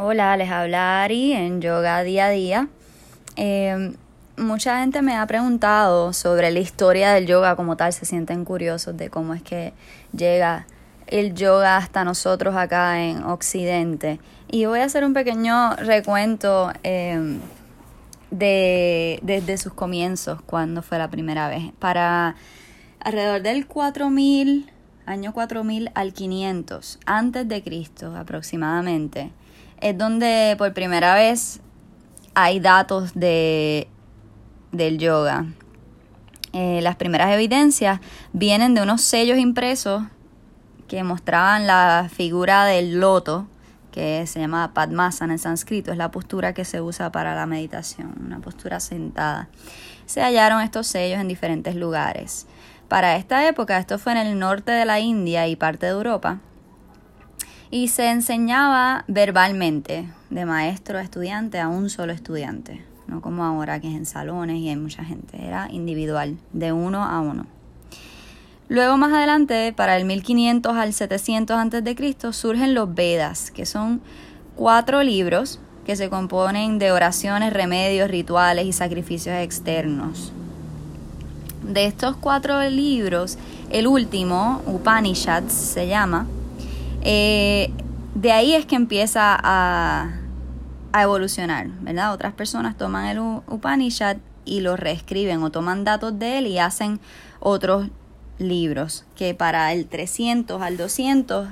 Hola, les habla Ari en Yoga Día a Día. Eh, mucha gente me ha preguntado sobre la historia del yoga como tal, se sienten curiosos de cómo es que llega el yoga hasta nosotros acá en Occidente. Y voy a hacer un pequeño recuento eh, de, desde sus comienzos, cuando fue la primera vez. Para alrededor del 4000, año 4000 al 500, antes de Cristo aproximadamente, es donde por primera vez hay datos de, del yoga. Eh, las primeras evidencias vienen de unos sellos impresos que mostraban la figura del loto, que se llama Padmasana en sánscrito, es la postura que se usa para la meditación, una postura sentada. Se hallaron estos sellos en diferentes lugares. Para esta época, esto fue en el norte de la India y parte de Europa, y se enseñaba verbalmente, de maestro a estudiante a un solo estudiante, no como ahora que es en salones y hay mucha gente, era individual, de uno a uno. Luego más adelante, para el 1500 al 700 a.C., surgen los Vedas, que son cuatro libros que se componen de oraciones, remedios, rituales y sacrificios externos. De estos cuatro libros, el último, Upanishads se llama, eh, de ahí es que empieza a, a evolucionar, ¿verdad? Otras personas toman el Upanishad y lo reescriben o toman datos de él y hacen otros libros que para el 300 al 200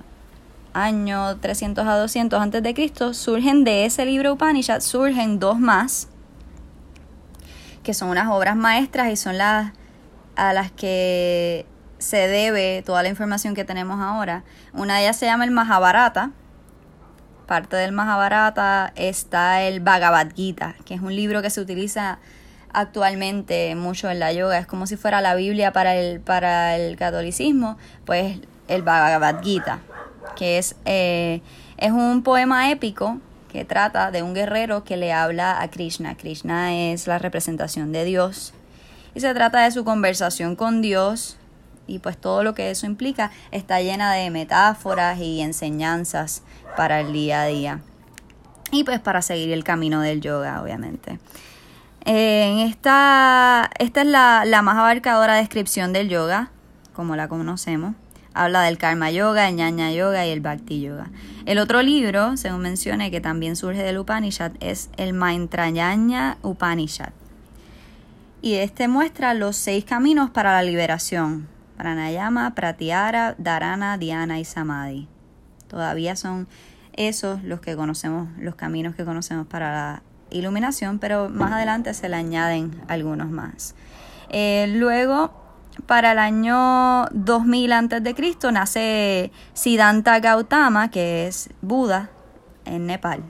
año 300 a 200 antes de Cristo surgen de ese libro Upanishad surgen dos más que son unas obras maestras y son las a las que se debe toda la información que tenemos ahora. Una de ellas se llama el Mahabharata. Parte del Mahabharata está el Bhagavad Gita, que es un libro que se utiliza actualmente mucho en la yoga. Es como si fuera la Biblia para el, para el catolicismo, pues el Bhagavad Gita, que es, eh, es un poema épico que trata de un guerrero que le habla a Krishna. Krishna es la representación de Dios. Y se trata de su conversación con Dios y pues todo lo que eso implica está llena de metáforas y enseñanzas para el día a día. Y pues para seguir el camino del yoga, obviamente. En esta, esta es la, la más abarcadora descripción del yoga, como la conocemos. Habla del karma yoga, el ñaña yoga y el bhakti yoga. El otro libro, según mencioné, que también surge del Upanishad, es el Maintrayanya Upanishad. Y este muestra los seis caminos para la liberación. Pranayama, Pratyahara, Dharana, Dhyana y Samadhi. Todavía son esos los que conocemos, los caminos que conocemos para la iluminación, pero más adelante se le añaden algunos más. Eh, luego, para el año 2000 a.C., nace Siddhanta Gautama, que es Buda en Nepal.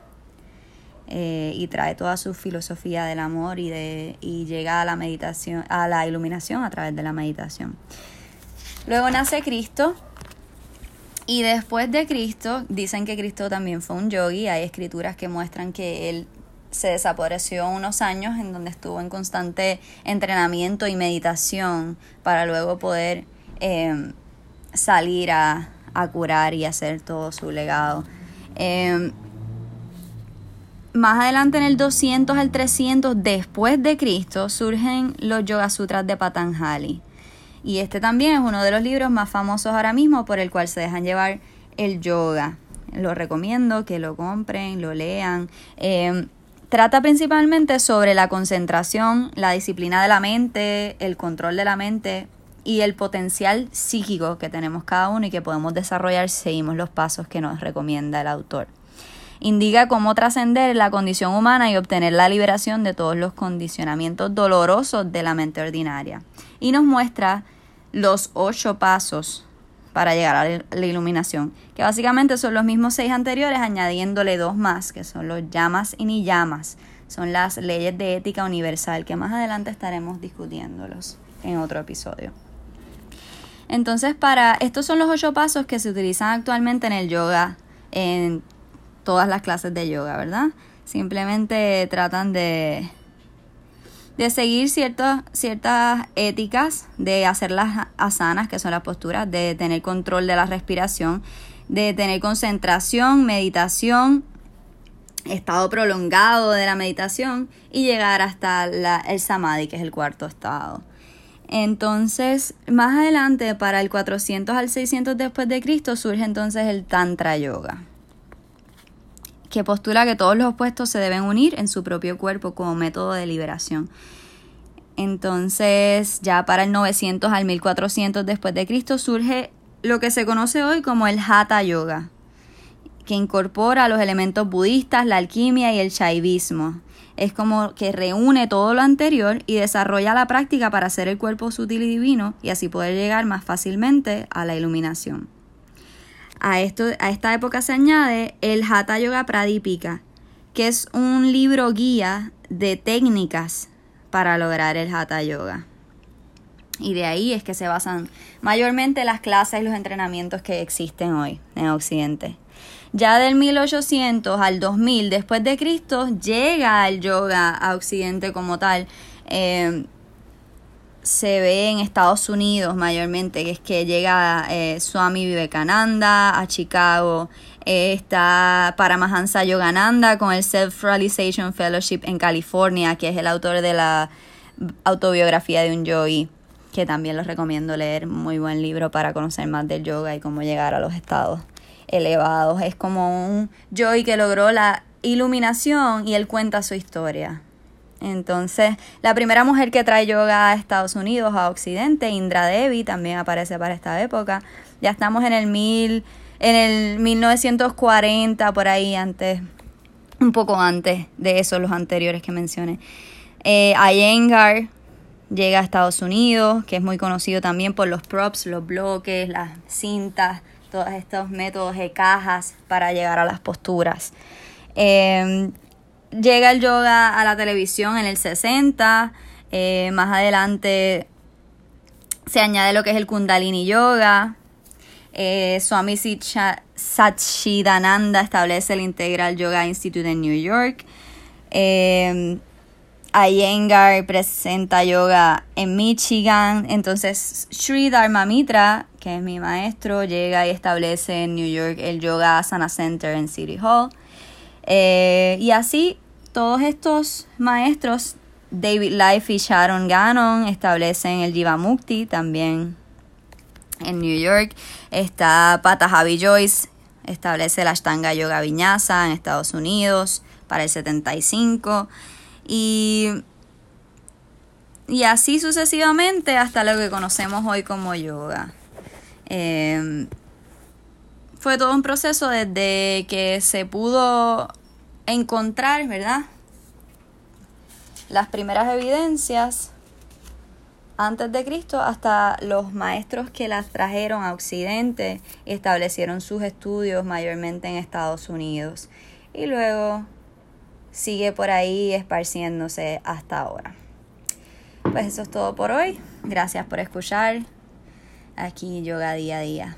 Eh, y trae toda su filosofía del amor y, de, y llega a la meditación, a la iluminación a través de la meditación. Luego nace Cristo, y después de Cristo, dicen que Cristo también fue un yogi. Hay escrituras que muestran que él se desapareció unos años en donde estuvo en constante entrenamiento y meditación para luego poder em, salir a, curar y hacer todo su legado. Em, más adelante en el 200 al 300 después de Cristo surgen los Yoga Sutras de Patanjali. Y este también es uno de los libros más famosos ahora mismo por el cual se dejan llevar el yoga. Lo recomiendo que lo compren, lo lean. Em, Trata principalmente sobre la concentración, la disciplina de la mente, el control de la mente y el potencial psíquico que tenemos cada uno y que podemos desarrollar si seguimos los pasos que nos recomienda el autor. Indica cómo trascender la condición humana y obtener la liberación de todos los condicionamientos dolorosos de la mente ordinaria. Y nos muestra los ocho pasos para llegar a la iluminación, que básicamente son los mismos seis anteriores, añadiéndole dos más, que son los llamas y ni llamas. Son las leyes de ética universal, que más adelante estaremos discutiéndolos en otro episodio. Entonces, para estos son los ocho pasos que se utilizan actualmente en el yoga, en todas las clases de yoga, ¿verdad? Simplemente tratan de de seguir ciertas, éticas, de hacer las asanas, que son las posturas, de tener control de la respiración, de tener concentración, meditación estado prolongado de la meditación y llegar hasta la, el samadhi, que es el cuarto estado. Entonces, más adelante, para el 400 al 600 después de Cristo, surge entonces el Tantra Yoga, que postula que todos los opuestos se deben unir en su propio cuerpo como método de liberación. Entonces, ya para el 900 al 1400 después de Cristo surge lo que se conoce hoy como el Hatha Yoga, que incorpora los elementos budistas, la alquimia y el shaivismo. Es como que reúne todo lo anterior y desarrolla la práctica para hacer el cuerpo sutil y divino y así poder llegar más fácilmente a la iluminación. A, esto, a esta época se añade el Hatha Yoga Pradipika, que es un libro guía de técnicas para lograr el Hatha Yoga. Y de ahí es que se basan mayormente las clases y los entrenamientos que existen hoy en Occidente. Ya del 1800 al 2000 después de Cristo llega el yoga a Occidente como tal. Eh, se ve en Estados Unidos mayormente, que es que llega eh, Swami Vivekananda a Chicago, eh, está Paramahansa Yogananda con el Self Realization Fellowship en California, que es el autor de la autobiografía de un yogi, que también los recomiendo leer, muy buen libro para conocer más del yoga y cómo llegar a los estados elevados. Es como un Joy que logró la iluminación y él cuenta su historia. Entonces, la primera mujer que trae yoga a Estados Unidos, a Occidente, Indra Devi, también aparece para esta época. Ya estamos en el mil, en el 1940, por ahí antes, un poco antes de esos, los anteriores que mencioné. Eh, llega a Estados Unidos, que es muy conocido también por los props, los bloques, las cintas, todos estos métodos de cajas para llegar a las posturas. Em, llega el yoga a la televisión en el 60, eh, más adelante se añade lo que es el kundalini yoga. Eh, Swami Satchidananda establece el Integral Yoga Institute en New York. Eh, Iyengar presenta yoga en Michigan. Entonces, Sri Dharma Mitra, que es mi maestro, llega y establece en New York el Yoga Asana Center en City Hall. Eh, y así, todos estos maestros, David Life y Sharon Gannon, establecen el Jiva Mukti también en New York. Está Patajavi Joyce, establece la Ashtanga Yoga Vinyasa en Estados Unidos para el 75. Y, y así sucesivamente hasta lo que conocemos hoy como yoga. Em, fue todo un proceso desde que se pudo encontrar, ¿verdad? Las primeras evidencias antes de Cristo hasta los maestros que las trajeron a Occidente y establecieron sus estudios mayormente en Estados Unidos. Y luego sigue por ahí esparciéndose hasta ahora. Pues eso es todo por hoy. Gracias por escuchar aquí Yoga Día a Día.